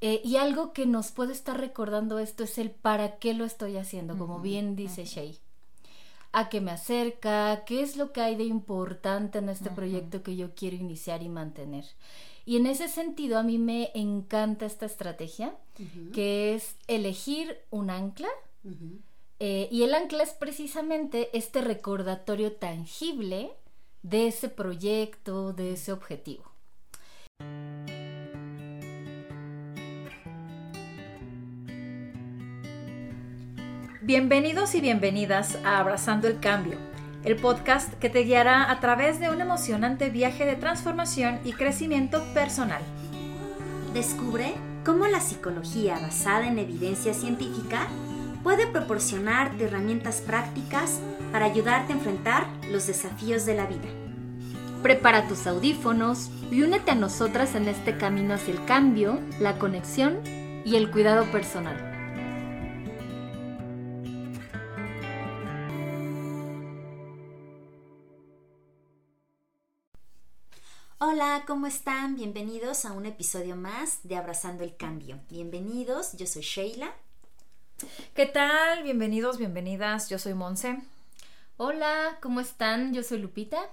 Eh, y algo que nos puede estar recordando esto es el para qué lo estoy haciendo, como bien dice Shay. A qué me acerca, qué es lo que hay de importante en este proyecto que yo quiero iniciar y mantener. Y en ese sentido a mí me encanta esta estrategia, que es elegir un ancla. Eh, y el ancla es precisamente este recordatorio tangible de ese proyecto, de ese objetivo. Bienvenidos y bienvenidas a Abrazando el Cambio, el podcast que te guiará a través de un emocionante viaje de transformación y crecimiento personal. Descubre cómo la psicología basada en evidencia científica puede proporcionarte herramientas prácticas para ayudarte a enfrentar los desafíos de la vida. Prepara tus audífonos y únete a nosotras en este camino hacia el cambio, la conexión y el cuidado personal. Hola, ¿cómo están? Bienvenidos a un episodio más de Abrazando el Cambio. Bienvenidos, yo soy Sheila. ¿Qué tal? Bienvenidos, bienvenidas, yo soy Monse. Hola, ¿cómo están? Yo soy Lupita.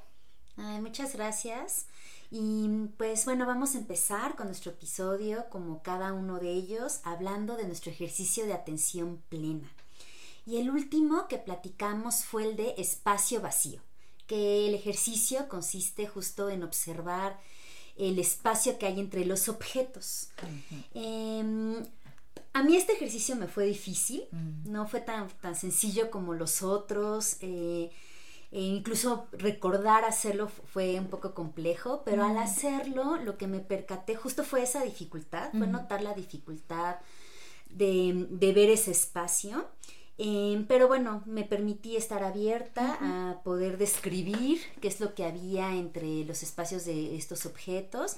muchas gracias. Y pues bueno, vamos a empezar con nuestro episodio, como cada uno de ellos, hablando de nuestro ejercicio de atención plena. Y el último que platicamos fue el de espacio vacío que el ejercicio consiste justo en observar el espacio que hay entre los objetos. Em, a mí este ejercicio me fue difícil, no fue tan, tan sencillo como los otros. Eh, e incluso recordar hacerlo fue un poco complejo, pero al hacerlo lo que me percaté justo fue esa dificultad, fue notar la dificultad de, de ver ese espacio Em, pero bueno, me permití estar abierta a poder describir qué es lo que había entre los espacios de estos objetos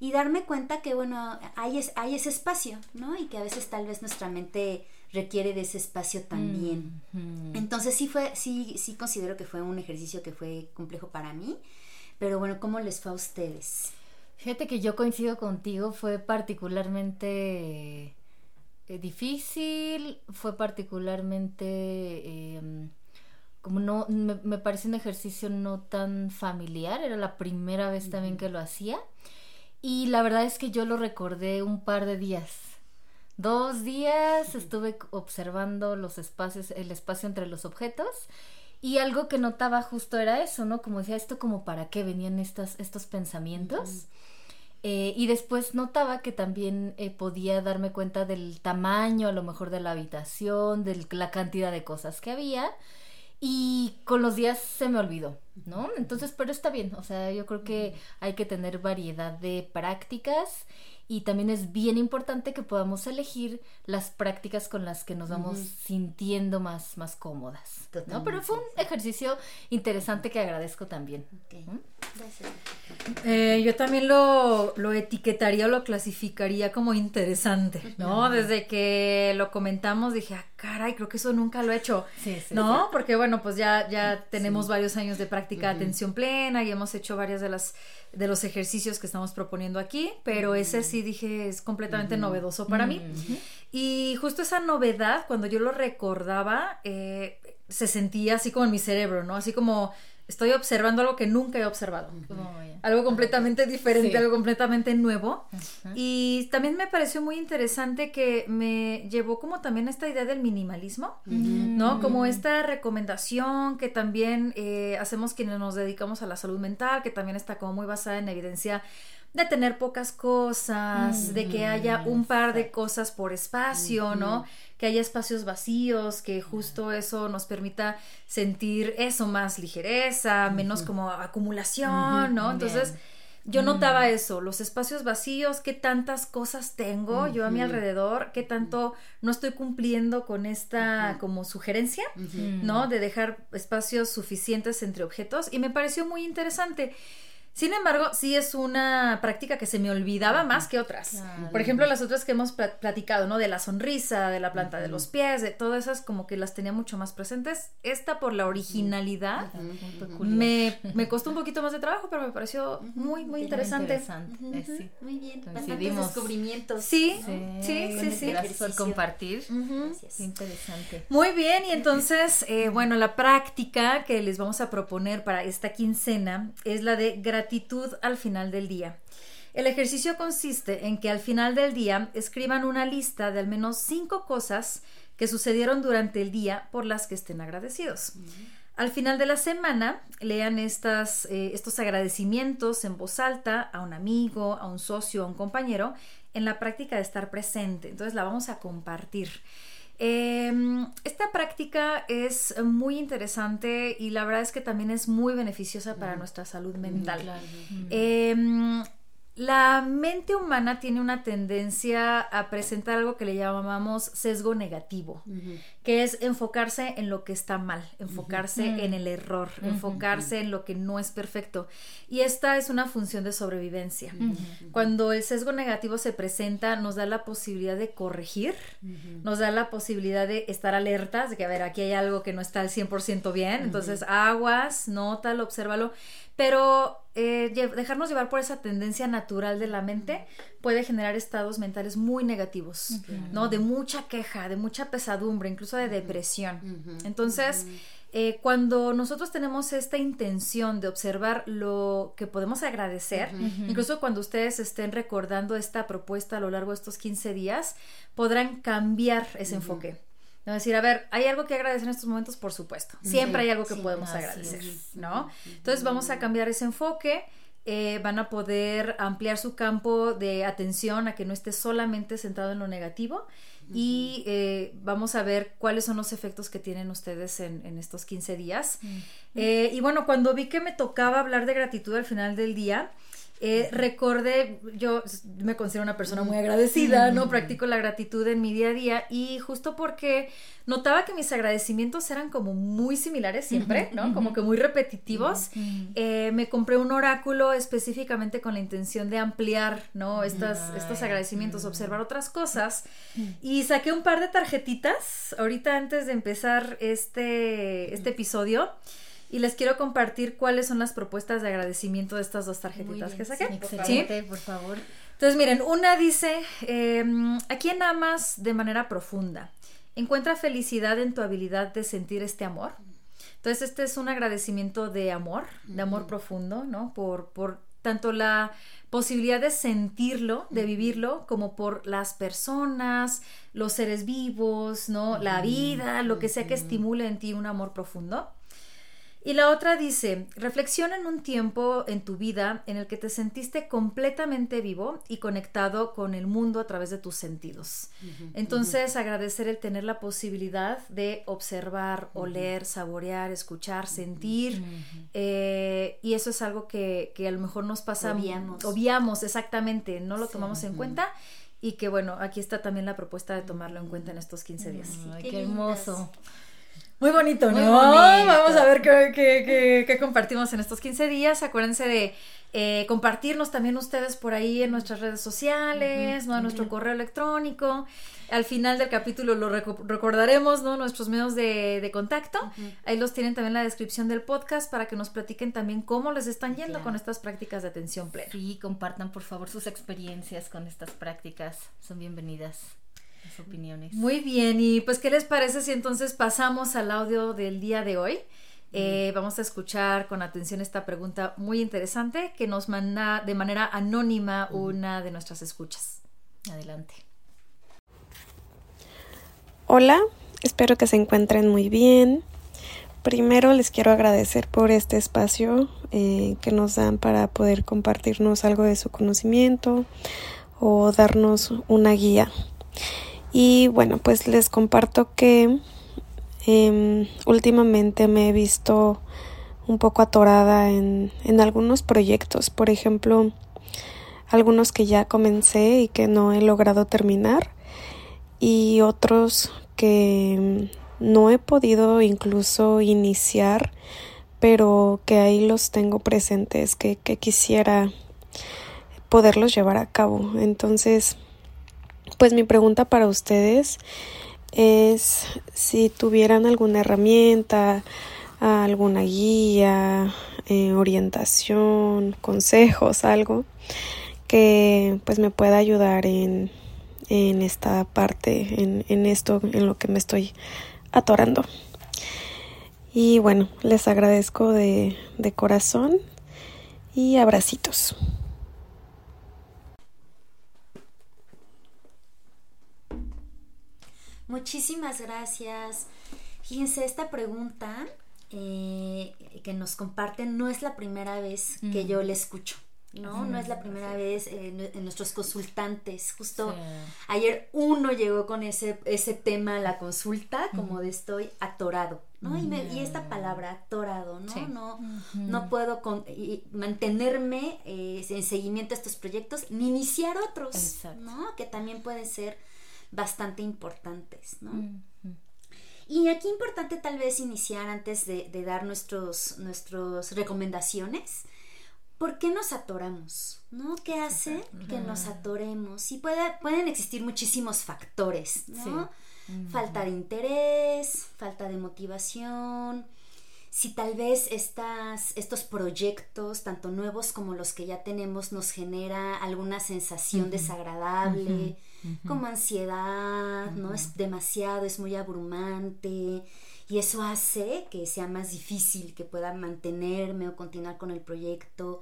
y darme cuenta que, bueno, hay, hay ese espacio, ¿no? Y que a veces tal vez nuestra mente requiere de ese espacio también. Entonces sí fue, sí, sí considero que fue un ejercicio que fue complejo para mí, pero bueno, ¿cómo les fue a ustedes? Fíjate que yo coincido contigo, fue particularmente eh, difícil, fue particularmente... Em, como no, me, me pareció un ejercicio no tan familiar, era la primera vez también que lo hacía. Y la verdad es que yo lo recordé un par de días. Dos días estuve observando los espacios, el espacio entre los objetos. Y algo que notaba justo era eso, ¿no? Como decía, esto como para qué venían estas, estos pensamientos. Eh, y después notaba que también eh, podía darme cuenta del tamaño, a lo mejor de la habitación, de la cantidad de cosas que había. Y con los días se me olvidó, ¿no? Entonces, pero está bien, o sea, yo creo que hay que tener variedad de prácticas y también es bien importante que podamos elegir las prácticas con las que nos vamos sintiendo más, más cómodas. ¿no? Pero fue un ejercicio interesante que agradezco también. Gracias. Eh, yo también lo, lo etiquetaría o lo clasificaría como interesante, ¿no? Desde que lo comentamos dije, ah, caray, creo que eso nunca lo he hecho, ¿no? Porque bueno, pues ya, ya tenemos varios años de práctica de atención plena y hemos hecho varias de las de los ejercicios que estamos proponiendo aquí, pero ese sí dije es completamente novedoso para mí. Y justo esa novedad, cuando yo lo recordaba, eh, se sentía así como en mi cerebro, ¿no? Así como estoy observando algo que nunca he observado. algo completamente diferente, algo completamente nuevo. Y también me pareció muy interesante que me llevó como también esta idea del minimalismo, ¿no? Como esta recomendación que también eh, hacemos quienes nos dedicamos a la salud mental, que también está como muy basada en evidencia de tener pocas cosas, de que haya un par de cosas por espacio, ¿no? Que haya espacios vacíos, que justo eso nos permita sentir eso más ligereza, menos como acumulación, ¿no? Entonces, yo notaba eso, los espacios vacíos, qué tantas cosas tengo yo a mi alrededor, qué tanto no estoy cumpliendo con esta como sugerencia, ¿no? De dejar espacios suficientes entre objetos y me pareció muy interesante. Sin embargo, sí es una práctica que se me olvidaba más que otras. Por ejemplo, las otras que hemos platicado, ¿no? De la sonrisa, de la planta de los pies, de todas esas como que las tenía mucho más presentes. Esta por la originalidad me, me, costó un poquito más de trabajo, pero me pareció muy, muy interesante. Eh, muy bien, bastantes descubrimientos. Sí, sí, sí, sí. Gracias por compartir. Gracias. Interesante. Muy bien, y entonces, eh, bueno, la práctica que les vamos a proponer para esta quincena es la de gratitud gratitud al final del día. El ejercicio consiste en que al final del día escriban una lista de al menos cinco cosas que sucedieron durante el día por las que estén agradecidos. Al final de la semana, lean estas, eh, estos agradecimientos en voz alta a un amigo, a un socio, a un compañero, en la práctica de estar presente. Entonces la vamos a compartir. Em, esta práctica es muy interesante y la verdad es que también es muy beneficiosa para nuestra salud mental. Em, la mente humana tiene una tendencia a presentar algo que le llamamos sesgo negativo, que es enfocarse en lo que está mal, enfocarse en el error, enfocarse en lo que no es perfecto. Y esta es una función de sobrevivencia. Cuando el sesgo negativo se presenta, nos da la posibilidad de corregir, nos da la posibilidad de estar alertas, de que, a ver, aquí hay algo que no está al 100% bien, entonces aguas, nótalo, obsérvalo, pero eh, dejarnos llevar por esa tendencia natural de la mente puede generar estados mentales muy negativos, ¿no? De mucha queja, de mucha pesadumbre, incluso de depresión. Entonces, eh, cuando nosotros tenemos esta intención de observar lo que podemos agradecer, incluso cuando ustedes estén recordando esta propuesta a lo largo de estos 15 días, podrán cambiar ese enfoque decir, a ver, ¿hay algo que agradecer en estos momentos? Por supuesto. Siempre hay algo que podemos agradecer, ¿no? Entonces vamos a cambiar ese enfoque. Eh, van a poder ampliar su campo de atención a que no esté solamente centrado en lo negativo y eh, vamos a ver cuáles son los efectos que tienen ustedes en, estos 15 días. Eh, y bueno, cuando vi que me tocaba hablar de gratitud al final del día, eh, recordé, yo me considero una persona muy agradecida, ¿no? Practico la gratitud en mi día a día y justo porque notaba que mis agradecimientos eran como muy similares siempre, ¿no? Como que muy repetitivos. Eh, me compré un oráculo específicamente con la intención de ampliar, ¿no? Estas, estos agradecimientos, observar otras cosas. Y saqué un par de tarjetitas ahorita antes de empezar este, este episodio y les quiero compartir cuáles son las propuestas de agradecimiento de estas dos tarjetitas que saqué. excelente, por favor. Entonces, miren, una dice, eh, ¿a quién amas de manera profunda? Encuentra felicidad en tu habilidad de sentir este amor. Entonces, este es un agradecimiento de amor, de amor profundo, ¿no? Por, por tanto la posibilidad de sentirlo, de vivirlo, como por las personas, los seres vivos, ¿no? La vida, lo que sea que estimule en ti un amor profundo. Y la otra dice, reflexiona en un tiempo en tu vida en el que te sentiste completamente vivo y conectado con el mundo a través de tus sentidos. Entonces, agradecer el tener la posibilidad de observar, oler, saborear, escuchar, sentir. Eh, y eso es algo que, a lo mejor nos pasa... Obviamos. Obviamos, exactamente, no lo tomamos en cuenta. Y que bueno, aquí está también la propuesta de tomarlo en cuenta en estos 15 días. qué, hermoso. Muy bonito, ¿no? Vamos a ver qué, compartimos en estos 15 días. Acuérdense de eh, compartirnos también ustedes por ahí en nuestras redes sociales, ¿no? En nuestro correo electrónico. Al final del capítulo lo recordaremos, ¿no? Nuestros medios de, contacto. Ahí los tienen también en la descripción del podcast para que nos platiquen también cómo les están yendo con estas prácticas de atención plena. Sí, compartan por favor sus experiencias con estas prácticas. Son bienvenidas opiniones. Muy bien, y pues, ¿qué les parece si entonces pasamos al audio del día de hoy? Eh, vamos a escuchar con atención esta pregunta muy interesante que nos manda de manera anónima una de nuestras escuchas. Adelante. Hola, espero que se encuentren muy bien. Primero les quiero agradecer por este espacio eh, que nos dan para poder compartirnos algo de su conocimiento o darnos una guía. Y bueno, pues les comparto que em, últimamente me he visto un poco atorada en, en algunos proyectos, por ejemplo, algunos que ya comencé y que no he logrado terminar y otros que no he podido incluso iniciar pero que ahí los tengo presentes, que, que quisiera poderlos llevar a cabo. Entonces, pues mi pregunta para ustedes es si tuvieran alguna herramienta, alguna guía, eh, orientación, consejos, algo que pues me pueda ayudar en, en esta parte, en, en esto, en lo que me estoy atorando. Y bueno, les agradezco de, de corazón y abracitos. Muchísimas gracias. Fíjense, esta pregunta eh, que nos comparten no es la primera vez que yo le escucho. ¿no? no es la primera vez en, nuestros consultantes. Justo ayer uno llegó con ese, ese tema a la consulta, como de estoy atorado, ¿no? Y, esta palabra, atorado, ¿no? No, no puedo mantenerme eh, en seguimiento a estos proyectos ni iniciar otros, ¿no? Que también pueden ser bastante importantes, ¿no? Y aquí importante tal vez iniciar antes de, dar nuestros, nuestras recomendaciones. ¿Por qué nos atoramos? ¿No? ¿Qué hace que nos atoremos? Y puede, pueden existir muchísimos factores, ¿no? Falta de interés, falta de motivación, si tal vez estas, estos proyectos, tanto nuevos como los que ya tenemos, nos genera alguna sensación desagradable, como ansiedad, ¿no? Es demasiado, es muy abrumante y eso hace que sea más difícil que pueda mantenerme o continuar con el proyecto.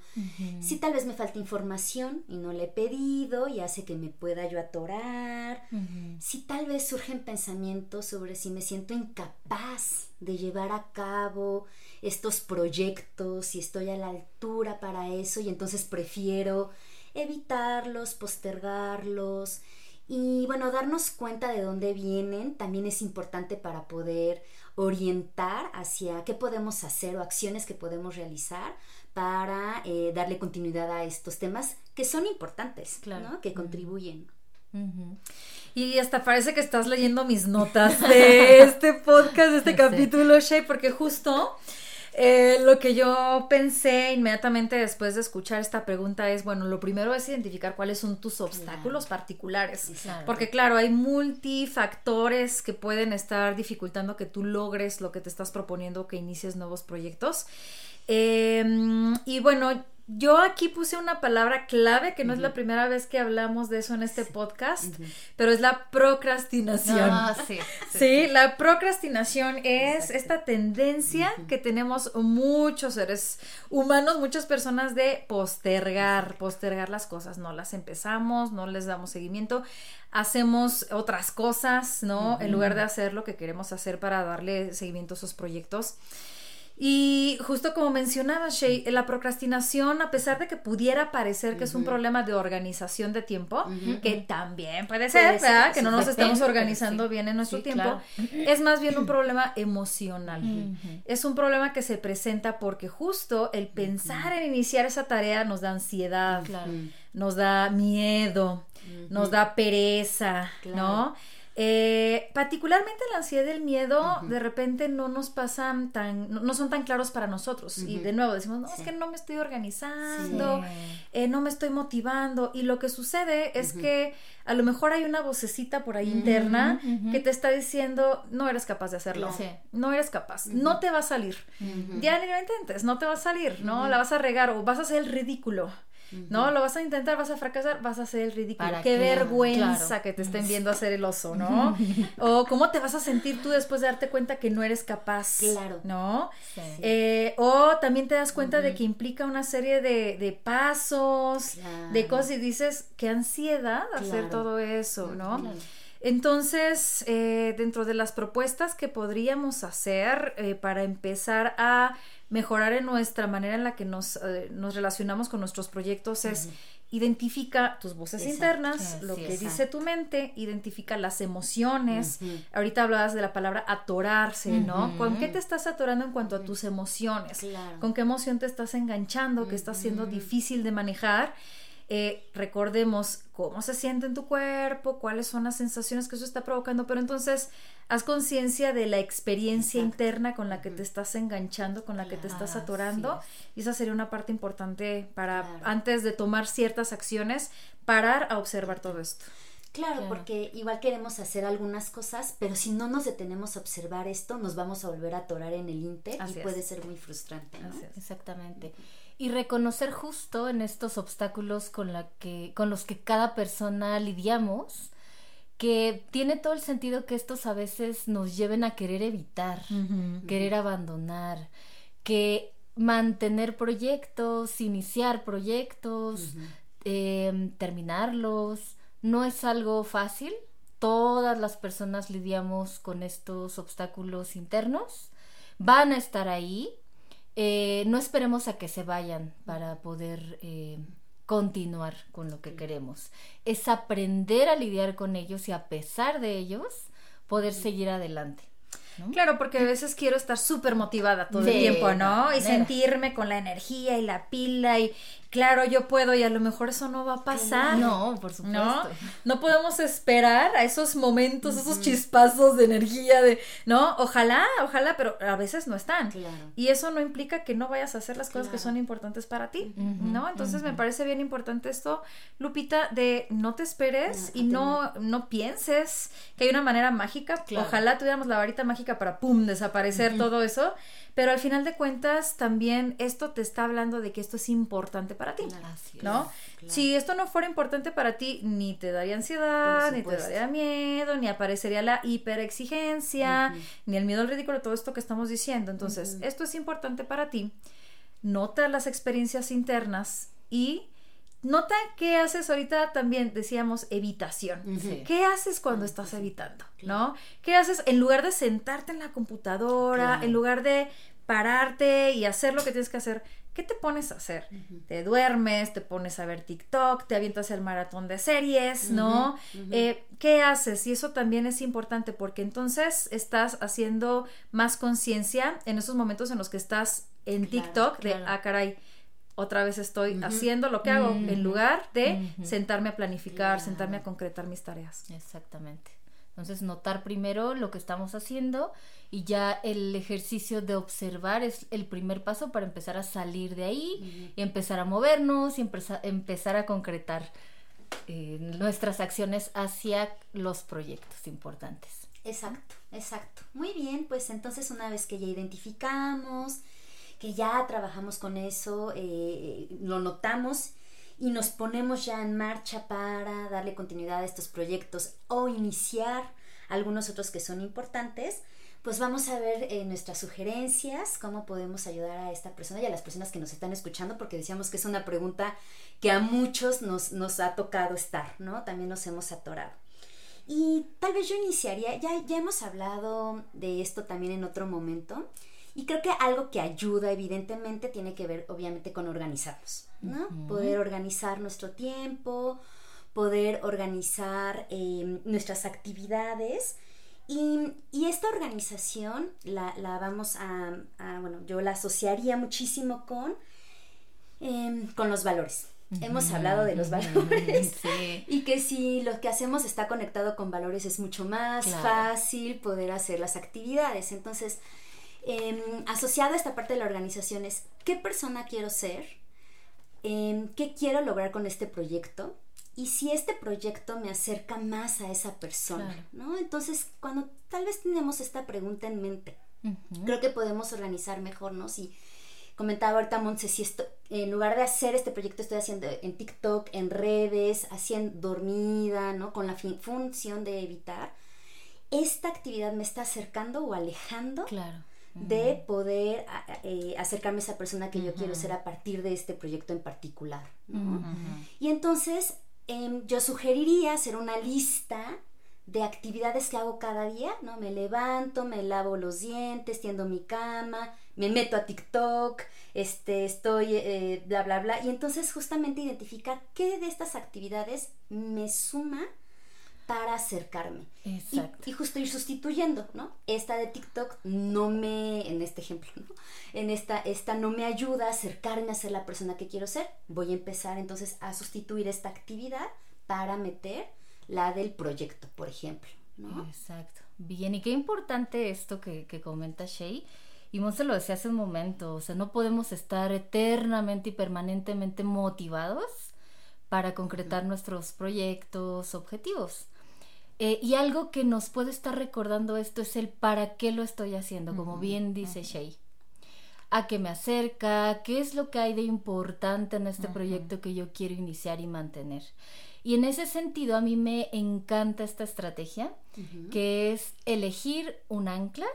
Si tal vez me falta información y no le he pedido y hace que me pueda yo atorar. Si tal vez surgen pensamientos sobre si me siento incapaz de llevar a cabo estos proyectos, si estoy a la altura para eso y entonces prefiero evitarlos, postergarlos. Y bueno, darnos cuenta de dónde vienen también es importante para poder orientar hacia qué podemos hacer o acciones que podemos realizar para eh, darle continuidad a estos temas que son importantes, claro. que contribuyen. Y hasta parece que estás leyendo mis notas de este podcast, de este capítulo, Shay, porque justo eh, lo que yo pensé inmediatamente después de escuchar esta pregunta es, bueno, lo primero es identificar cuáles son tus obstáculos particulares, porque claro, hay multifactores que pueden estar dificultando que tú logres lo que te estás proponiendo, que inicies nuevos proyectos. Em, y bueno, yo aquí puse una palabra clave que no es la primera vez que hablamos de eso en este podcast, pero es la procrastinación. Ah, sí, sí, la procrastinación es esta tendencia que tenemos muchos seres humanos, muchas personas de postergar, postergar las cosas, no las empezamos, no les damos seguimiento, hacemos otras cosas, ¿no? En lugar de hacer lo que queremos hacer para darle seguimiento a esos proyectos. Y justo como mencionaba Shay, la procrastinación, a pesar de que pudiera parecer que es un problema de organización de tiempo, que también puede ser, ¿verdad? Que no nos estamos organizando bien en nuestro tiempo, es más bien un problema emocional. Es un problema que se presenta porque justo el pensar en iniciar esa tarea nos da ansiedad, nos da miedo, nos da pereza, ¿no? Eh, particularmente la ansiedad y el miedo de repente no nos pasan tan, no, son tan claros para nosotros. Y de nuevo decimos, no, es que no me estoy organizando, eh, no me estoy motivando. Y lo que sucede es que a lo mejor hay una vocecita por ahí interna que te está diciendo, no eres capaz de hacerlo, no eres capaz, no te va a salir. Ya ni lo intentes, no te va a salir, ¿no? La vas a regar o vas a hacer el ridículo. ¿No? Lo vas a intentar, vas a fracasar, vas a hacer el ridículo. Qué, vergüenza que te estén viendo hacer el oso, ¿no? o cómo te vas a sentir tú después de darte cuenta que no eres capaz, claro. ¿no? Eh, o también te das cuenta de que implica una serie de, pasos, de cosas y dices, qué ansiedad hacer todo eso, ¿no? Entonces, eh, dentro de las propuestas que podríamos hacer eh, para empezar a mejorar en nuestra manera en la que nos, eh, nos relacionamos con nuestros proyectos es identifica tus voces internas, lo que dice tu mente, identifica las emociones. Ahorita hablabas de la palabra atorarse, ¿no? ¿Con qué te estás atorando en cuanto a tus emociones? ¿Con qué emoción te estás enganchando, que está siendo difícil de manejar? Eh, recordemos cómo se siente en tu cuerpo, cuáles son las sensaciones que eso está provocando, pero entonces haz conciencia de la experiencia interna con la que te estás enganchando, con la que te estás atorando, y esa sería una parte importante para antes de tomar ciertas acciones, parar a observar todo esto. Claro, porque igual queremos hacer algunas cosas, pero si no nos detenemos a observar esto, nos vamos a volver a atorar en el inte y puede ser muy frustrante. Exactamente. Y reconocer justo en estos obstáculos con, la que, con los que cada persona lidiamos, que tiene todo el sentido que estos a veces nos lleven a querer evitar, querer abandonar, que mantener proyectos, iniciar proyectos, em, terminarlos, no es algo fácil. Todas las personas lidiamos con estos obstáculos internos. Van a estar ahí. Eh, no esperemos a que se vayan para poder eh, continuar con lo que queremos. Es aprender a lidiar con ellos y a pesar de ellos poder seguir adelante. Claro, porque a veces quiero estar súper motivada todo el tiempo, ¿no? Y sentirme con la energía y la pila y claro, yo puedo y a lo mejor eso no va a pasar. No, por supuesto. No, no podemos esperar a esos momentos, esos chispazos de energía, de, ¿no? Ojalá, ojalá, pero a veces no están. Y eso no implica que no vayas a hacer las cosas que son importantes para ti, ¿no? Entonces me parece bien importante esto, Lupita, de no te esperes y no, no pienses que hay una manera mágica. Ojalá tuviéramos la varita mágica para, ¡pum!, desaparecer todo eso. Pero al final de cuentas, también esto te está hablando de que esto es importante para ti, ¿no? Si esto no fuera importante para ti, ni te daría ansiedad, ni te daría miedo, ni aparecería la hiperexigencia, ni el miedo al ridículo, todo esto que estamos diciendo. Entonces, esto es importante para ti. Nota las experiencias internas y Nota qué haces ahorita también, decíamos, evitación. ¿Qué haces cuando estás evitando? ¿No? ¿Qué haces en lugar de sentarte en la computadora, en lugar de pararte y hacer lo que tienes que hacer? ¿Qué te pones a hacer? Te duermes, te pones a ver TikTok, te avientas el maratón de series, ¿no? Eh, ¿Qué haces? Y eso también es importante porque entonces estás haciendo más conciencia en esos momentos en los que estás en TikTok de, ah, caray, otra vez estoy haciendo lo que hago en lugar de sentarme a planificar, sentarme a concretar mis tareas. Exactamente. Entonces, notar primero lo que estamos haciendo y ya el ejercicio de observar es el primer paso para empezar a salir de ahí y empezar a movernos y empezar, a concretar eh, nuestras acciones hacia los proyectos importantes. Exacto, exacto. Muy bien, pues entonces una vez que ya identificamos, que ya trabajamos con eso, eh, lo notamos y nos ponemos ya en marcha para darle continuidad a estos proyectos o iniciar algunos otros que son importantes, pues vamos a ver eh, nuestras sugerencias, cómo podemos ayudar a esta persona y a las personas que nos están escuchando, porque decíamos que es una pregunta que a muchos nos, nos ha tocado estar, ¿no? También nos hemos atorado. Y tal vez yo iniciaría, ya, ya hemos hablado de esto también en otro momento, y creo que algo que ayuda evidentemente tiene que ver obviamente con organizarnos, ¿no? Poder organizar nuestro tiempo, poder organizar em, nuestras actividades. Y, esta organización la, vamos a, bueno, yo la asociaría muchísimo con, em, con los valores. Hemos hablado de los valores y que si lo que hacemos está conectado con valores es mucho más fácil poder hacer las actividades. Entonces, eh, asociado a esta parte de la organización es qué persona quiero ser, em, qué quiero lograr con este proyecto y si este proyecto me acerca más a esa persona, ¿no? Entonces, cuando tal vez tenemos esta pregunta en mente, creo que podemos organizar mejor, ¿no? Si comentaba ahorita Montse, si esto, en lugar de hacer este proyecto estoy haciendo en TikTok, en redes, haciendo dormida, ¿no? Con la función de evitar, esta actividad me está acercando o alejando claro de poder eh, acercarme a esa persona que yo quiero ser a partir de este proyecto en particular. Y entonces em, yo sugeriría hacer una lista de actividades que hago cada día, ¿no? Me levanto, me lavo los dientes, tiendo mi cama, me meto a TikTok, este, estoy, eh, bla, bla, bla. Y entonces justamente identificar qué de estas actividades me suma para acercarme. Exacto. Y, justo ir sustituyendo, ¿no? Esta de TikTok no me, en este ejemplo, ¿no? En esta, esta no me ayuda a acercarme a ser la persona que quiero ser. Voy a empezar entonces a sustituir esta actividad para meter la del proyecto, por ejemplo, ¿no? Exacto. Bien, y qué importante esto que, que comenta Shay. Y Monse lo decía hace un momento, o sea, no podemos estar eternamente y permanentemente motivados para concretar nuestros proyectos, objetivos. Eh, y algo que nos puede estar recordando esto es el para qué lo estoy haciendo, como bien dice Shay. A qué me acerca, qué es lo que hay de importante en este proyecto que yo quiero iniciar y mantener. Y en ese sentido a mí me encanta esta estrategia, que es elegir un ancla.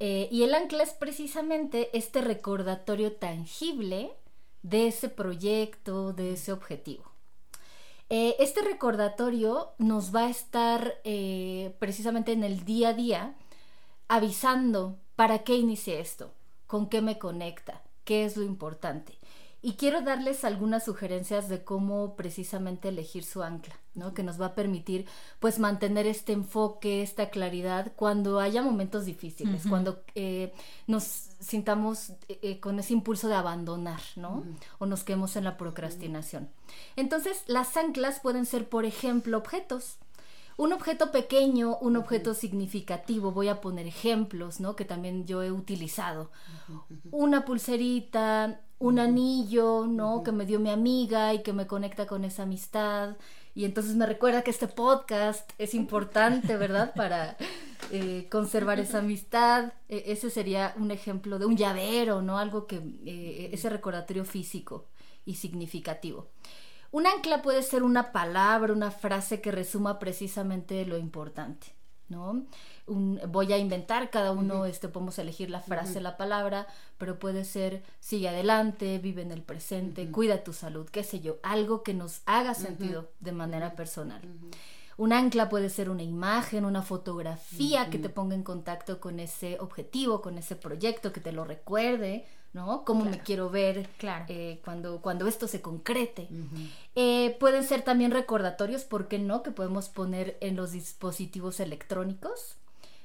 Eh, y el ancla es precisamente este recordatorio tangible de ese proyecto, de ese objetivo. Eh, este recordatorio nos va a estar eh, precisamente en el día a día avisando para qué inicié esto, con qué me conecta, qué es lo importante. Y quiero darles algunas sugerencias de cómo precisamente elegir su ancla, ¿no? Que nos va a permitir pues mantener este enfoque, esta claridad cuando haya momentos difíciles, cuando eh, nos sintamos eh, con ese impulso de abandonar, ¿no? O nos quedemos en la procrastinación. Entonces, las anclas pueden ser, por ejemplo, objetos. Un objeto pequeño, un objeto significativo, voy a poner ejemplos, ¿no? Que también yo he utilizado. Una pulserita, un anillo, ¿no? Que me dio mi amiga y que me conecta con esa amistad. Y entonces me recuerda que este podcast es importante, ¿verdad? Para eh, conservar esa amistad. E, ese sería un ejemplo de un llavero, ¿no? Algo que, eh, ese recordatorio físico y significativo. Un ancla puede ser una palabra, una frase que resuma precisamente lo importante, ¿no? Voy a inventar, cada uno este, podemos elegir la frase, la palabra, pero puede ser sigue adelante, vive en el presente, cuida tu salud, qué sé yo, algo que nos haga sentido de manera personal. Un ancla puede ser una imagen, una fotografía que te ponga en contacto con ese objetivo, con ese proyecto, que te lo recuerde, ¿no? Cómo me quiero ver claro. Eh, cuando, cuando esto se concrete. Eh, pueden ser también recordatorios, ¿por qué no? Que podemos poner en los dispositivos electrónicos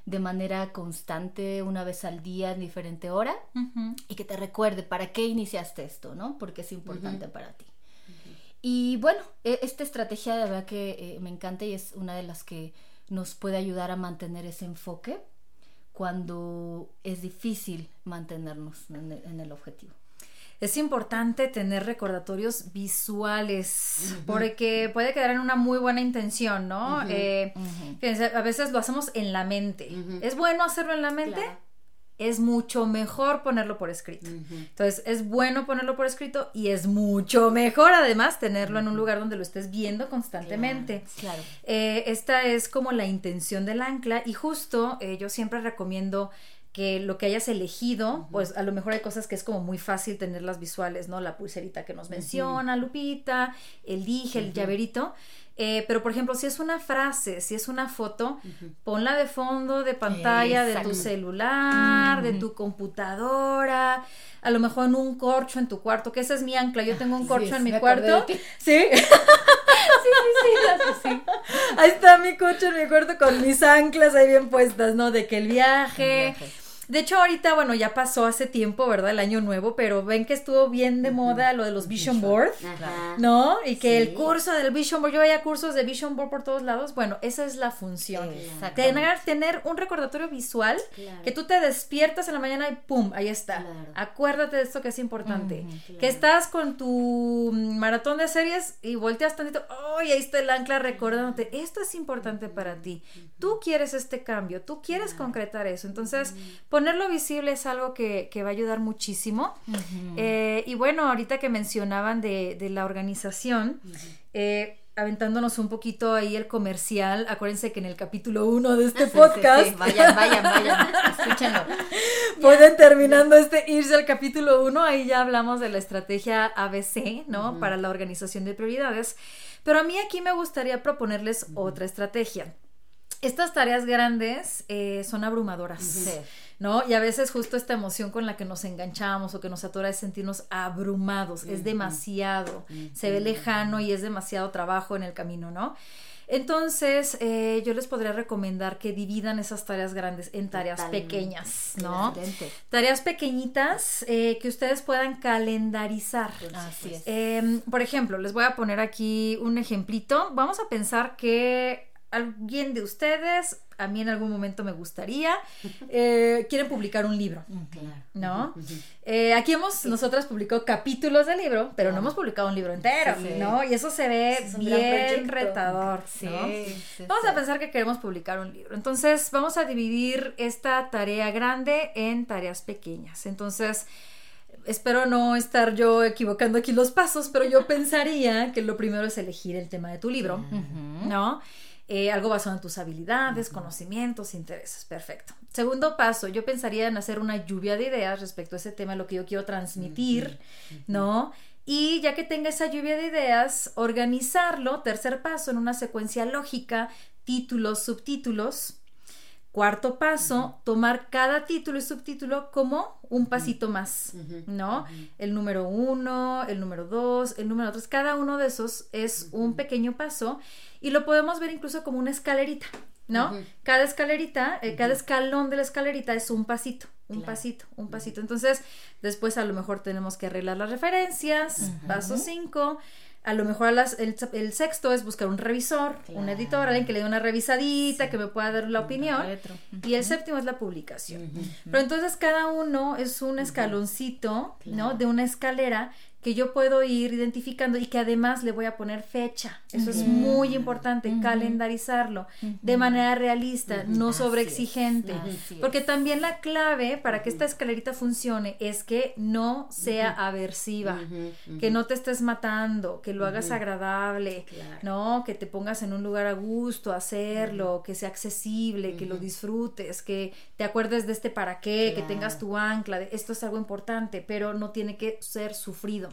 de manera constante, una vez al día, en diferente hora, y que te recuerde para qué iniciaste esto, ¿no? Porque es importante para ti. Y bueno, e, esta estrategia de verdad que eh, me encanta y es una de las que nos puede ayudar a mantener ese enfoque cuando es difícil mantenernos en el objetivo es importante tener recordatorios visuales, porque puede quedar en una muy buena intención, ¿no? Eh, a veces lo hacemos en la mente. ¿Es bueno hacerlo en la mente? Es mucho mejor ponerlo por escrito. Entonces, es bueno ponerlo por escrito y es mucho mejor además tenerlo en un lugar donde lo estés viendo constantemente. Claro. Eh, esta es como la intención del ancla y justo eh, yo siempre recomiendo que lo que hayas elegido, pues a lo mejor hay cosas que es como muy fácil tenerlas visuales, ¿no? La pulserita que nos menciona, Lupita, el dije, el llaverito. Eh, pero por ejemplo, si es una frase, si es una foto, ponla de fondo de pantalla de tu celular, de tu computadora, a lo mejor en un corcho en tu cuarto, que ese es mi ancla. Yo tengo un corcho en mi cuarto. Sí. sí, sí, sí, Ahí está mi corcho en mi cuarto con mis anclas ahí bien puestas, ¿no? De que el viaje de hecho, ahorita, bueno, ya pasó hace tiempo, ¿verdad? El año nuevo, pero ven que estuvo bien de moda lo de los Vision Board, ¿no? Y que el curso del Vision Board, yo veía cursos de Vision Board por todos lados. Bueno, esa es la función. Tener, tener un recordatorio visual que tú te despiertas en la mañana y ¡pum! Ahí está. Acuérdate de esto que es importante. Que estás con tu maratón de series y volteas tantito, ¡ay! ahí está el ancla recordándote. Esto es importante para ti. Tú quieres este cambio, tú quieres concretar eso. Entonces, ponerlo visible es algo que, va a ayudar muchísimo. Eh, y bueno, ahorita que mencionaban de, la organización, eh, aventándonos un poquito ahí el comercial, acuérdense que en el capítulo 1 de este podcast, vayan, vayan, vayan, escúchenlo. Pueden terminando este irse al capítulo 1, ahí ya hablamos de la estrategia ABC, ¿no? Para la organización de prioridades. Pero a mí aquí me gustaría proponerles otra estrategia. Estas tareas grandes eh, son abrumadoras. Sí. ¿no? Y a veces justo esta emoción con la que nos enganchamos o que nos atora es sentirnos abrumados, es demasiado, se ve lejano y es demasiado trabajo en el camino, ¿no? Entonces, eh, yo les podría recomendar que dividan esas tareas grandes en tareas pequeñas, ¿no? Tareas pequeñitas eh, que ustedes puedan calendarizar. Así es. Em, por ejemplo, les voy a poner aquí un ejemplito. Vamos a pensar que alguien de ustedes, a mí en algún momento me gustaría, eh, quieren publicar un libro, ¿no? Eh, aquí hemos nosotras publicado capítulos del libro, pero no hemos publicado un libro entero, ¿no? Y eso se ve bien retador, ¿no? Vamos a pensar que queremos publicar un libro. Entonces, vamos a dividir esta tarea grande en tareas pequeñas. Entonces, espero no estar yo equivocando aquí los pasos, pero yo pensaría que lo primero es elegir el tema de tu libro, ¿no? Eh, algo basado en tus habilidades, conocimientos, intereses. Perfecto. Segundo paso, yo pensaría en hacer una lluvia de ideas respecto a ese tema, lo que yo quiero transmitir, ¿no? Y ya que tenga esa lluvia de ideas, organizarlo, tercer paso, en una secuencia lógica, títulos, subtítulos, Cuarto paso, tomar cada título y subtítulo como un pasito más, ¿no? El número uno, el número dos, el número tres, cada uno de esos es un pequeño paso y lo podemos ver incluso como una escalerita, ¿no? Cada escalerita, eh, cada escalón de la escalerita es un pasito, un pasito, un pasito. Entonces, después a lo mejor tenemos que arreglar las referencias, paso cinco a lo mejor el, sexto es buscar un revisor, un editor, alguien que le dé una revisadita, que me pueda dar la opinión. Y el séptimo es la publicación. Pero entonces cada uno es un escaloncito, ¿no? De una escalera que yo puedo ir identificando y que además le voy a poner fecha. Eso es muy importante, calendarizarlo de manera realista, no sobreexigente. Porque también la clave para que esta escalerita funcione es que no sea aversiva, que no te estés matando, que lo hagas agradable, ¿no? Que te pongas en un lugar a gusto, hacerlo, que sea accesible, que lo disfrutes, que te acuerdes de este para qué, que tengas tu ancla, esto es algo importante, pero no tiene que ser sufrido.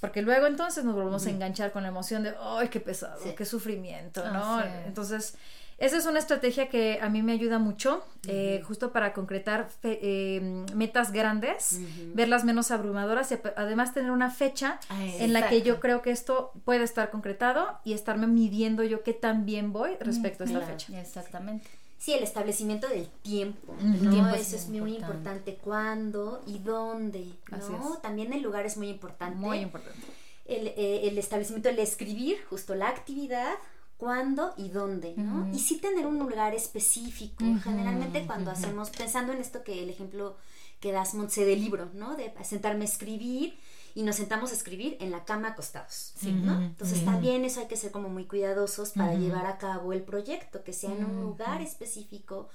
Porque luego entonces nos volvemos a enganchar con la emoción de, ¡ay, qué pesado, qué sufrimiento! ¿no? Entonces, esa es una estrategia que a mí me ayuda mucho, eh, justo para concretar eh, metas grandes, verlas menos abrumadoras y además tener una fecha en la que yo creo que esto puede estar concretado y estarme midiendo yo qué tan bien voy respecto a esta fecha. Exactamente. Sí, el establecimiento del tiempo, ¿no? Eso es muy importante. ¿Cuándo y dónde? ¿no? También el lugar es muy importante. Muy importante. El, eh, el establecimiento, el escribir, justo la actividad, cuándo y dónde, ¿no? Y sí tener un lugar específico. Generalmente cuando hacemos, pensando en esto que el ejemplo que das, Montse, del libro, ¿no? De sentarme a escribir y nos sentamos a escribir en la cama acostados, ¿no? Entonces también eso hay que ser como muy cuidadosos para llevar a cabo el proyecto, que sea en un lugar específico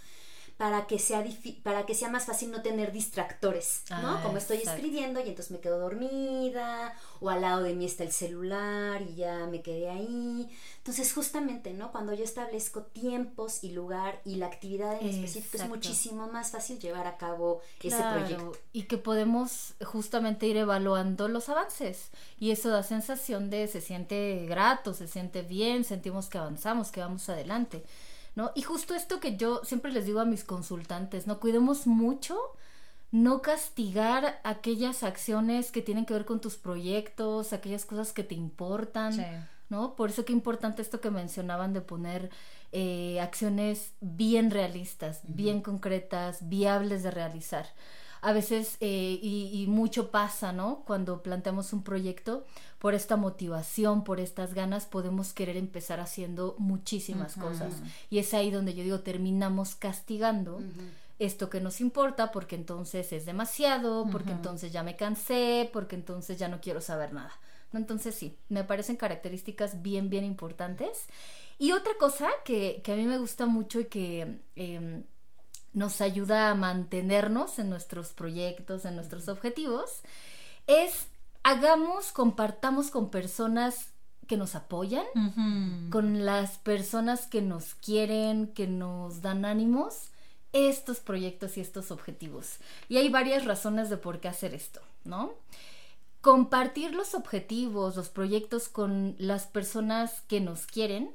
para que sea para que sea más fácil no tener distractores, ¿no? Ah, Como estoy escribiendo y entonces me quedo dormida o al lado de mí está el celular y ya me quedé ahí. Entonces, justamente, ¿no? Cuando yo establezco tiempos y lugar y la actividad en específico es muchísimo más fácil llevar a cabo ese proyecto. Y que podemos justamente ir evaluando los avances y eso da sensación de se siente grato, se siente bien, sentimos que avanzamos, que vamos adelante. ¿No? Y justo esto que yo siempre les digo a mis consultantes, ¿no? Cuidemos mucho no castigar aquellas acciones que tienen que ver con tus proyectos, aquellas cosas que te importan, ¿no? Por eso que importante esto que mencionaban de poner eh, acciones bien realistas, bien concretas, viables de realizar a veces eh, y, mucho pasa, ¿no? Cuando planteamos un proyecto, por esta motivación, por estas ganas, podemos querer empezar haciendo muchísimas cosas. Y es ahí donde yo digo, terminamos castigando. Esto que nos importa, porque entonces es demasiado, porque entonces ya me cansé, porque entonces ya no quiero saber nada. Entonces sí, me parecen características bien, bien importantes. Y otra cosa que, que a mí me gusta mucho y que em, nos ayuda a mantenernos en nuestros proyectos, en nuestros objetivos, es hagamos, compartamos con personas que nos apoyan, con las personas que nos quieren, que nos dan ánimos, estos proyectos y estos objetivos. Y hay varias razones de por qué hacer esto, ¿no? Compartir los objetivos, los proyectos con las personas que nos quieren,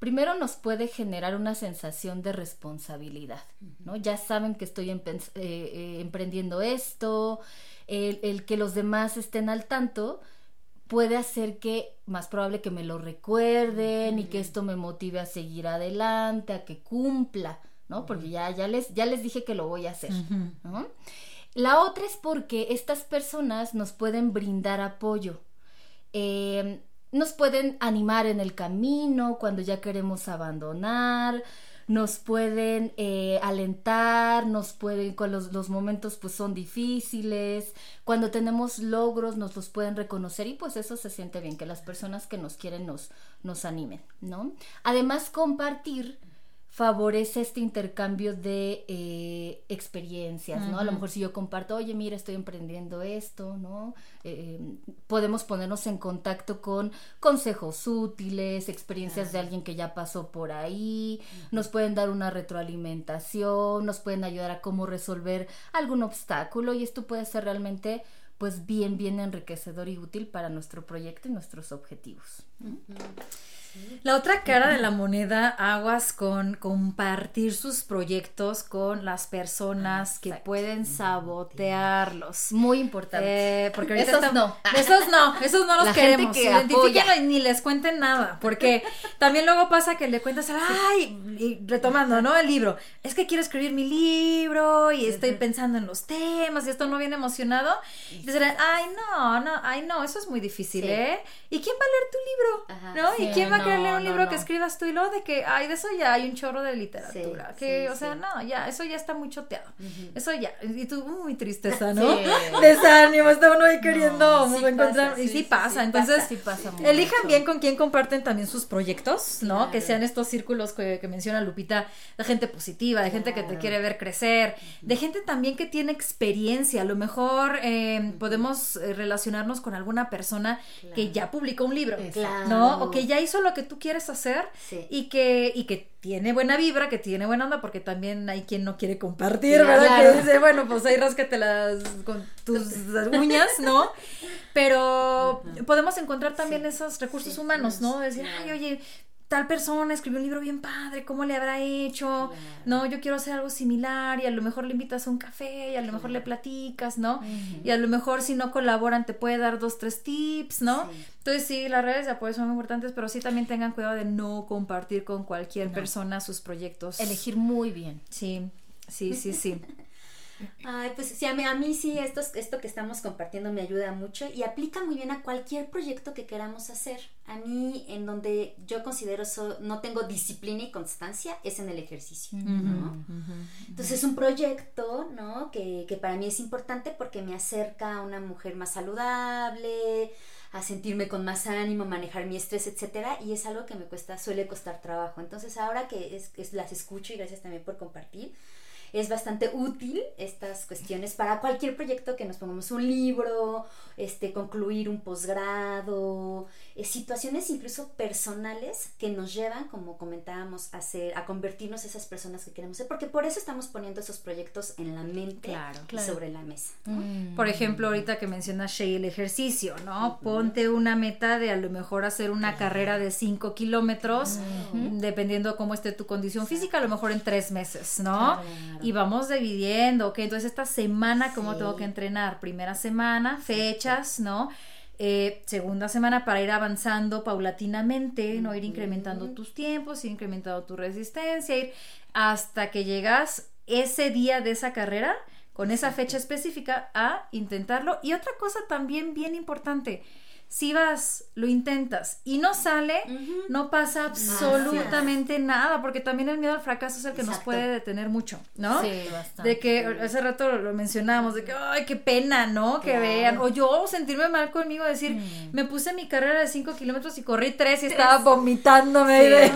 primero nos puede generar una sensación de responsabilidad, ¿no? Ya saben que estoy eh, eh, emprendiendo esto, el, que los demás estén al tanto, puede hacer que más probable que me lo recuerden y que esto me motive a seguir adelante, a que cumpla, ¿no? Porque ya, ya, les, ya les dije que lo voy a hacer, ¿no? La otra es porque estas personas nos pueden brindar apoyo. Eh, nos pueden animar en el camino cuando ya queremos abandonar, nos pueden eh, alentar, nos pueden, cuando los, los, momentos pues son difíciles, cuando tenemos logros nos los pueden reconocer y pues eso se siente bien, que las personas que nos quieren nos, nos animen, ¿no? Además compartir favorece este intercambio de eh, experiencias, ¿no? A lo mejor si yo comparto, oye, mira, estoy emprendiendo esto, ¿no? Eh, podemos ponernos en contacto con consejos útiles, experiencias de alguien que ya pasó por ahí, nos pueden dar una retroalimentación, nos pueden ayudar a cómo resolver algún obstáculo y esto puede ser realmente pues bien, bien enriquecedor y útil para nuestro proyecto y nuestros objetivos. La otra cara de la moneda, aguas con compartir sus proyectos con las personas que pueden sabotearlos. Muy importante. Eh, porque esos no. Esos no, esos no los queremos. Identifiquen ni les cuenten nada. Porque también luego pasa que le cuentas, ay, y retomando, ¿no? El libro. Es que quiero escribir mi libro y estoy pensando en los temas y esto no viene emocionado. Y te dirán, ay, no, no, ay, no, eso es muy difícil, ¿eh? ¿Y quién va a leer tu libro? ¿No? ¿Y quién va a leer un libro que escribas tú y luego de que, ay, de eso ya hay un chorro de literatura. que, o sea, no, ya, eso ya está muy choteado. Eso ya. Y tú, muy tristeza, ¿no? Desánimo, está uno ahí queriendo encontrar. y sí, pasa. Entonces, elijan bien con quién comparten también sus proyectos, ¿no? Que sean estos círculos que, menciona Lupita, de gente positiva, de gente que te quiere ver crecer, de gente también que tiene experiencia. A lo mejor eh, podemos eh, relacionarnos con alguna persona que ya publicó un libro, ¿no? O que ya hizo lo que tú quieres hacer y que y que tiene buena vibra, que tiene buena onda, porque también hay quien no quiere compartir, ¿verdad? Que dice, bueno, pues ahí las con tus uñas, ¿no? Pero podemos encontrar también esos recursos humanos, ¿no? Decir, ay, oye, tal persona escribió un libro bien padre, ¿cómo le habrá hecho? No, yo quiero hacer algo similar y a lo mejor le invitas a un café y a lo mejor le platicas, ¿no? Y a lo mejor si no colaboran te puede dar dos, tres tips, ¿no? Entonces sí, las redes de apoyo son muy importantes, pero sí también tengan cuidado de no compartir con cualquier persona sus proyectos. Elegir muy bien. Sí, sí, sí, sí. Ay, pues sí, a mí, a mí sí, esto, esto que estamos compartiendo me ayuda mucho y aplica muy bien a cualquier proyecto que queramos hacer. A mí, en donde yo considero no tengo disciplina y constancia, es en el ejercicio, ¿no? Entonces es un proyecto, ¿no? Que, que para mí es importante porque me acerca a una mujer más saludable, a sentirme con más ánimo, manejar mi estrés, etcétera, y es algo que me cuesta, suele costar trabajo. Entonces ahora que es, las escucho y gracias también por compartir, es bastante útil estas cuestiones para cualquier proyecto que nos pongamos un libro, este, concluir un posgrado, eh, situaciones incluso personales que nos llevan, como comentábamos, a, ser, a convertirnos esas personas que queremos ser, porque por eso estamos poniendo esos proyectos en la mente y sobre la mesa. Mm. Por ejemplo, ahorita que mencionas Shay el ejercicio, ¿no? Ponte una meta de a lo mejor hacer una carrera de 5 kilómetros, dependiendo cómo esté tu condición física, a lo mejor en tres meses, ¿no? Y vamos dividiendo, ok, entonces esta semana, ¿cómo tengo que entrenar? Primera semana, fechas, ¿no? Eh, segunda semana para ir avanzando paulatinamente, ¿no? Ir incrementando tus tiempos, ir incrementando tu resistencia, ir hasta que llegas ese día de esa carrera con esa fecha específica a intentarlo. Y otra cosa también bien importante, si vas, lo intentas y no sale, no pasa absolutamente nada, porque también el miedo al fracaso es el que nos puede detener mucho, ¿no? Sí, bastante. De que hace rato lo mencionamos, de que, ay, qué pena, ¿no? Que vean, o yo sentirme mal conmigo, decir, mm. me puse mi carrera de 5 kilómetros y corrí 3 y estaba vomitándome.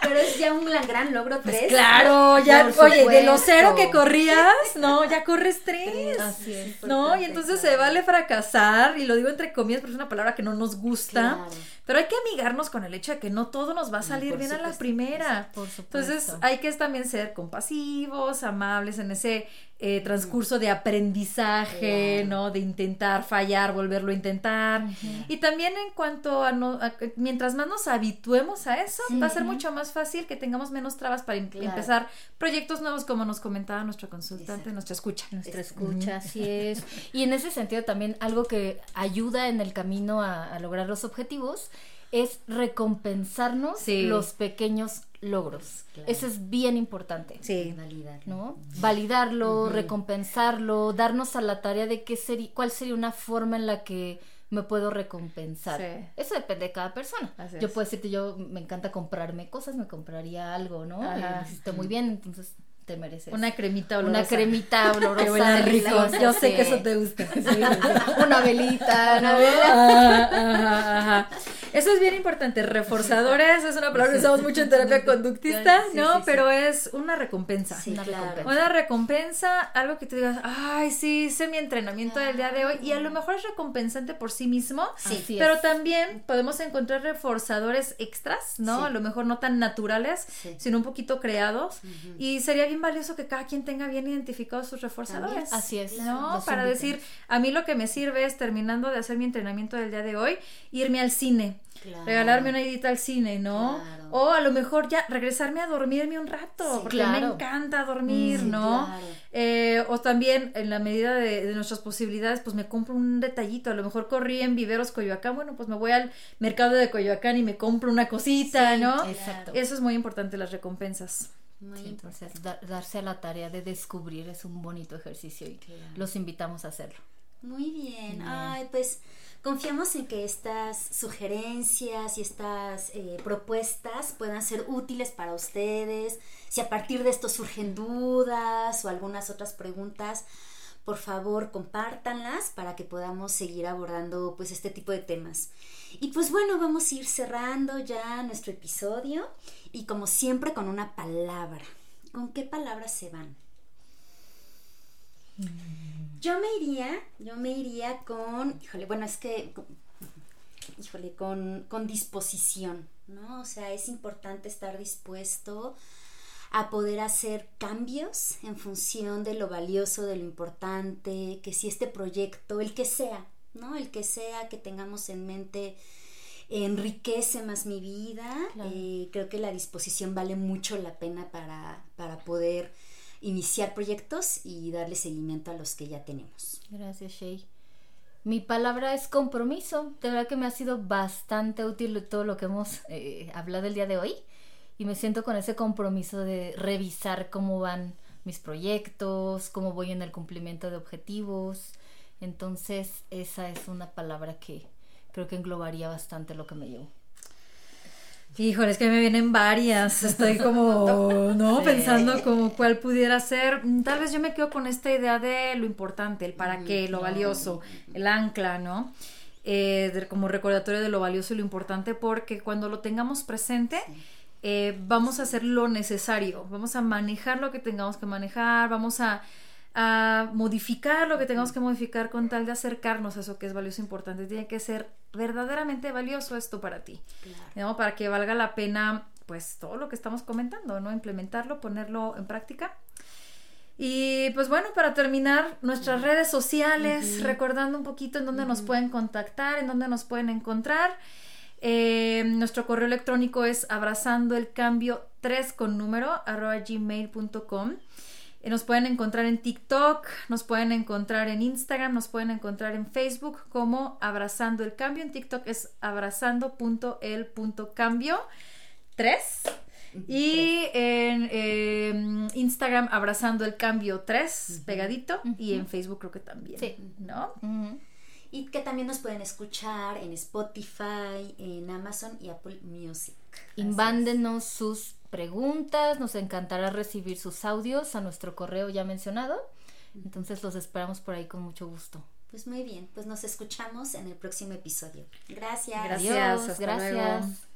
Pero es ya un gran logro 3. Pues claro, ya, oye, de los cero que corrías, no, ya corres 3. Así es. ¿No? Y entonces se vale fracasar, y lo digo entre comillas, porque es una palabra que no nos gusta, pero hay que amigarnos con el hecho de que no todo nos va a salir bien a la primera. Entonces hay que también ser compasivos, amables en ese eh, transcurso de aprendizaje, ¿no? De intentar fallar, volverlo a intentar. Y también en cuanto a, no, mientras más nos habituemos a eso, va a ser mucho más fácil que tengamos menos trabas para empezar proyectos nuevos, como nos comentaba nuestro consultante, nuestra escucha. Nuestra escucha, así es. Y en ese sentido también algo que ayuda en el camino camino a, lograr los objetivos es recompensarnos los pequeños logros. Eso es bien importante. Sí. Validarlo. ¿no? Validarlo, recompensarlo, darnos a la tarea de qué sería, cuál sería una forma en la que me puedo recompensar. Eso depende de cada persona. yo puedo decirte, yo me encanta comprarme cosas, me compraría algo, ¿no? Y muy bien, entonces te mereces. Una cremita olorosa. Una cremita olorosa. rico. Yo sé que eso te gusta. una velita. Una vela. Eso es bien importante. Reforzadores es una palabra que usamos mucho en terapia conductista, ¿no? Pero es una recompensa. una recompensa. Una recompensa, algo que te digas, ay, sí, hice mi entrenamiento del día de hoy. Y a lo mejor es recompensante por sí mismo. Sí. Pero también podemos encontrar reforzadores extras, ¿no? A lo mejor no tan naturales, sino un poquito creados. Y sería bien valioso que cada quien tenga bien identificados sus reforzadores. Así es. ¿No? Para decir, a mí lo que me sirve es, terminando de hacer mi entrenamiento del día de hoy, irme al cine. Regalarme una idita al cine, ¿no? O a lo mejor ya regresarme a dormirme un rato, porque me encanta dormir, mm, ¿no? Eh, o también, en la medida de, nuestras posibilidades, pues me compro un detallito. A lo mejor corrí en Viveros Coyoacán, bueno, pues me voy al mercado de Coyoacán y me compro una cosita, ¿no? Exacto. Eso es muy importante, las recompensas. Entonces, darse a la tarea de descubrir es un bonito ejercicio y los invitamos a hacerlo. Muy bien. Ay, pues confiamos en que estas sugerencias y estas eh, propuestas puedan ser útiles para ustedes. Si a partir de esto surgen dudas o algunas otras preguntas, por favor compártanlas para que podamos seguir abordando pues este tipo de temas. Y pues bueno, vamos a ir cerrando ya nuestro episodio y como siempre con una palabra. ¿Con qué palabras se van? Yo me iría, yo me iría con, híjole, bueno, es que, híjole, con, con disposición, ¿no? O sea, es importante estar dispuesto a poder hacer cambios en función de lo valioso, de lo importante, que si este proyecto, el que sea, ¿no? El que sea que tengamos en mente enriquece más mi vida, eh, creo que la disposición vale mucho la pena para, para poder iniciar proyectos y darle seguimiento a los que ya tenemos. Gracias, Shay. Mi palabra es compromiso. De verdad que me ha sido bastante útil todo lo que hemos eh, hablado el día de hoy. Y me siento con ese compromiso de revisar cómo van mis proyectos, cómo voy en el cumplimiento de objetivos. Entonces, esa es una palabra que creo que englobaría bastante lo que me llevo. Híjole, es que me vienen varias. Estoy como, ¿no? Pensando como cuál pudiera ser. Tal vez yo me quedo con esta idea de lo importante, el para qué, lo valioso, el ancla, ¿no? Eh, como recordatorio de lo valioso y lo importante, porque cuando lo tengamos presente, eh, vamos a hacer lo necesario, vamos a manejar lo que tengamos que manejar, vamos a a modificar lo que tengamos que modificar con tal de acercarnos a eso que es valioso e importante. Tiene que ser verdaderamente valioso esto para ti, Para que valga la pena, pues, todo lo que estamos comentando, ¿no? Implementarlo, ponerlo en práctica. Y pues bueno, para terminar, nuestras redes sociales, recordando un poquito en dónde nos pueden contactar, en dónde nos pueden encontrar. Eh, nuestro correo electrónico es abrazando el cambio 3 con número arroba gmail.com. Eh, nos pueden encontrar en TikTok, nos pueden encontrar en Instagram, nos pueden encontrar en Facebook como Abrazando el Cambio. En TikTok es abrazando.el.cambio 3. Y en em, Instagram Abrazando el Cambio 3, pegadito. Y en Facebook creo que también. Sí. ¿No? Y que también nos pueden escuchar en Spotify, en Amazon y Apple Music. Invándenos sus preguntas, nos encantará recibir sus audios a nuestro correo ya mencionado. Entonces los esperamos por ahí con mucho gusto. Pues muy bien, pues nos escuchamos en el próximo episodio. Gracias. Gracias. gracias.